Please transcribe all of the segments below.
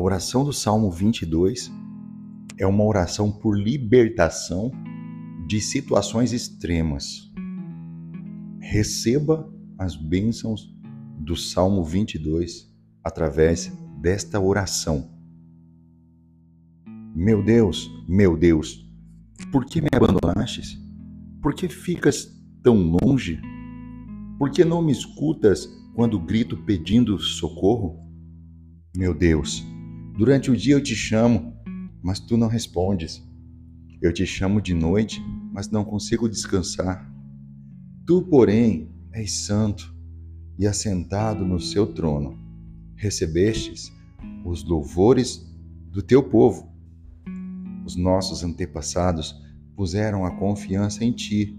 oração do Salmo 22 é uma oração por libertação de situações extremas. Receba as bênçãos do Salmo 22 através desta oração. Meu Deus, meu Deus, por que me abandonastes? Por que ficas tão longe? Por que não me escutas quando grito pedindo socorro? Meu Deus, durante o dia eu te chamo, mas tu não respondes. Eu te chamo de noite, mas não consigo descansar. Tu, porém, és santo e assentado no seu trono, recebestes os louvores do teu povo os nossos antepassados puseram a confiança em ti.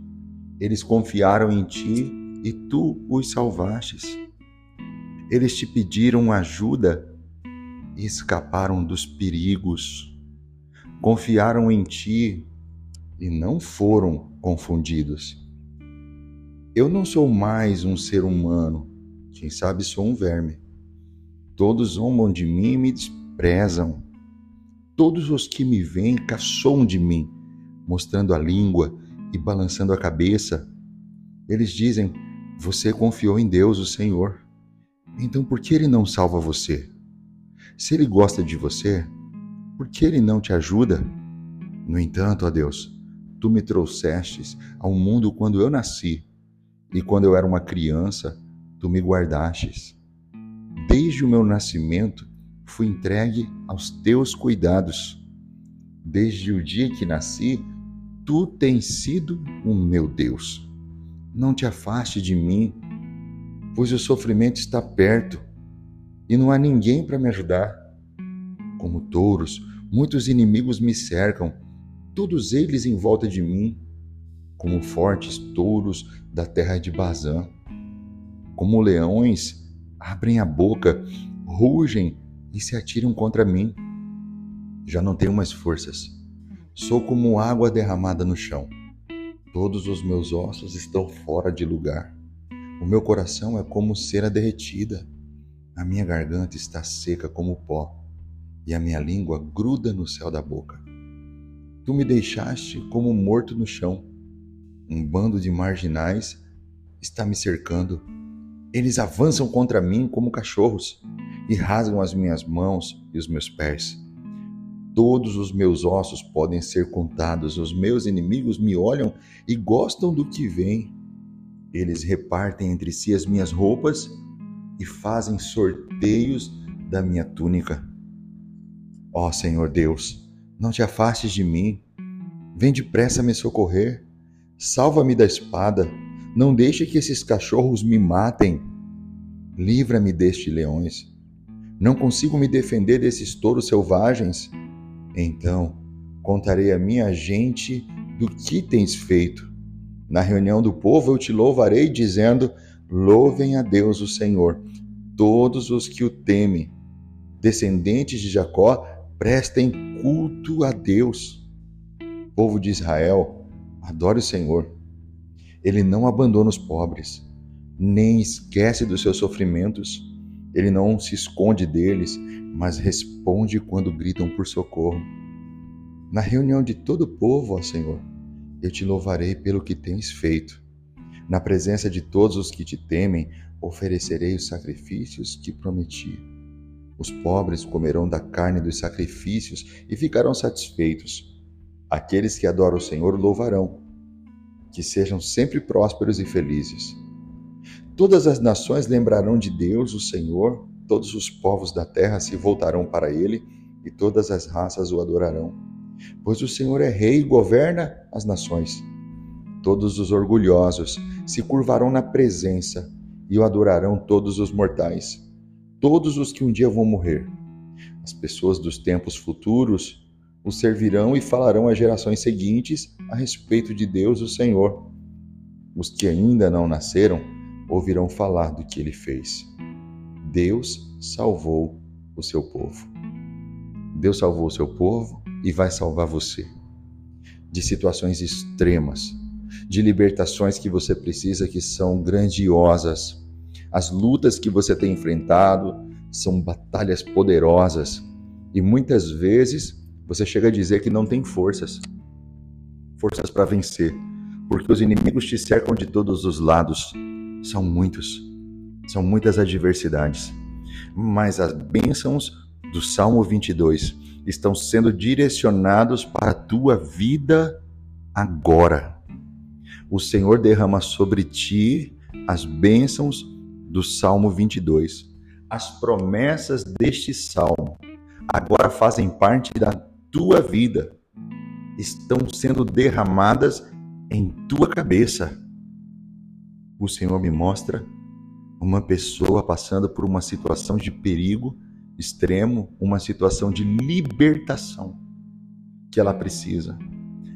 Eles confiaram em ti e tu os salvastes. Eles te pediram ajuda e escaparam dos perigos. Confiaram em ti e não foram confundidos. Eu não sou mais um ser humano, quem sabe sou um verme. Todos zombam de mim e me desprezam. Todos os que me veem caçoam de mim, mostrando a língua e balançando a cabeça. Eles dizem: Você confiou em Deus, o Senhor. Então por que ele não salva você? Se ele gosta de você, por que ele não te ajuda? No entanto, ó Deus, tu me trouxestes ao mundo quando eu nasci, e quando eu era uma criança, tu me guardastes. Desde o meu nascimento, fui entregue aos teus cuidados. Desde o dia que nasci, tu tens sido o meu Deus. Não te afaste de mim, pois o sofrimento está perto e não há ninguém para me ajudar. Como touros, muitos inimigos me cercam, todos eles em volta de mim, como fortes touros da terra de Bazã. Como leões, abrem a boca, rugem e se atiram contra mim. Já não tenho mais forças. Sou como água derramada no chão. Todos os meus ossos estão fora de lugar. O meu coração é como cera derretida. A minha garganta está seca como pó, e a minha língua gruda no céu da boca. Tu me deixaste como morto no chão. Um bando de marginais está me cercando. Eles avançam contra mim como cachorros e rasgam as minhas mãos e os meus pés. Todos os meus ossos podem ser contados, os meus inimigos me olham e gostam do que vem. Eles repartem entre si as minhas roupas e fazem sorteios da minha túnica. Ó Senhor Deus, não te afastes de mim. Vem depressa me socorrer. Salva-me da espada. Não deixe que esses cachorros me matem. Livra-me destes leões. Não consigo me defender desses touros selvagens? Então contarei a minha gente do que tens feito. Na reunião do povo eu te louvarei, dizendo: Louvem a Deus o Senhor, todos os que o temem. Descendentes de Jacó, prestem culto a Deus. Povo de Israel, adore o Senhor. Ele não abandona os pobres, nem esquece dos seus sofrimentos. Ele não se esconde deles, mas responde quando gritam por socorro. Na reunião de todo o povo, ó Senhor, eu te louvarei pelo que tens feito. Na presença de todos os que te temem, oferecerei os sacrifícios que prometi. Os pobres comerão da carne dos sacrifícios e ficarão satisfeitos. Aqueles que adoram o Senhor louvarão. Que sejam sempre prósperos e felizes. Todas as nações lembrarão de Deus, o Senhor, todos os povos da terra se voltarão para ele e todas as raças o adorarão. Pois o Senhor é rei e governa as nações. Todos os orgulhosos se curvarão na presença e o adorarão todos os mortais, todos os que um dia vão morrer. As pessoas dos tempos futuros o servirão e falarão às gerações seguintes a respeito de Deus, o Senhor. Os que ainda não nasceram ouvirão falar do que ele fez. Deus salvou o seu povo. Deus salvou o seu povo e vai salvar você de situações extremas, de libertações que você precisa que são grandiosas. As lutas que você tem enfrentado são batalhas poderosas. E muitas vezes você chega a dizer que não tem forças forças para vencer, porque os inimigos te cercam de todos os lados. São muitos, são muitas adversidades. Mas as bênçãos do Salmo 22 estão sendo direcionados para a tua vida agora. O Senhor derrama sobre ti as bênçãos do Salmo 22. As promessas deste salmo agora fazem parte da tua vida estão sendo derramadas em tua cabeça. O Senhor me mostra uma pessoa passando por uma situação de perigo extremo, uma situação de libertação que ela precisa.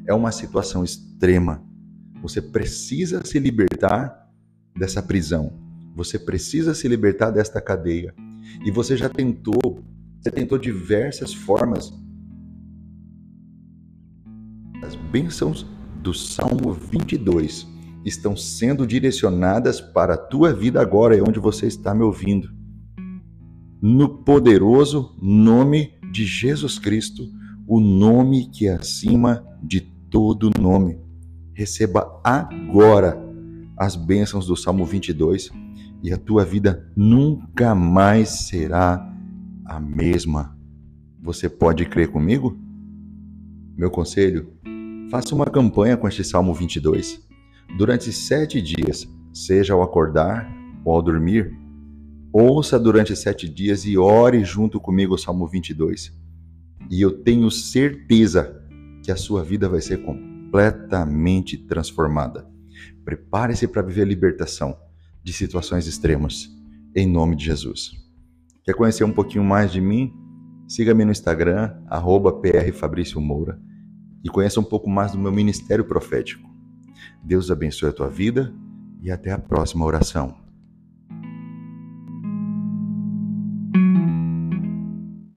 É uma situação extrema. Você precisa se libertar dessa prisão. Você precisa se libertar desta cadeia. E você já tentou, você tentou diversas formas as bênçãos do Salmo 22 estão sendo direcionadas para a tua vida agora, é onde você está me ouvindo. No poderoso nome de Jesus Cristo, o nome que é acima de todo nome. Receba agora as bênçãos do Salmo 22 e a tua vida nunca mais será a mesma. Você pode crer comigo? Meu conselho Faça uma campanha com este Salmo 22. Durante sete dias, seja ao acordar ou ao dormir, ouça durante sete dias e ore junto comigo o Salmo 22. E eu tenho certeza que a sua vida vai ser completamente transformada. Prepare-se para viver libertação de situações extremas, em nome de Jesus. Quer conhecer um pouquinho mais de mim? Siga-me no Instagram, arroba Moura e conheça um pouco mais do meu ministério profético. Deus abençoe a tua vida e até a próxima oração.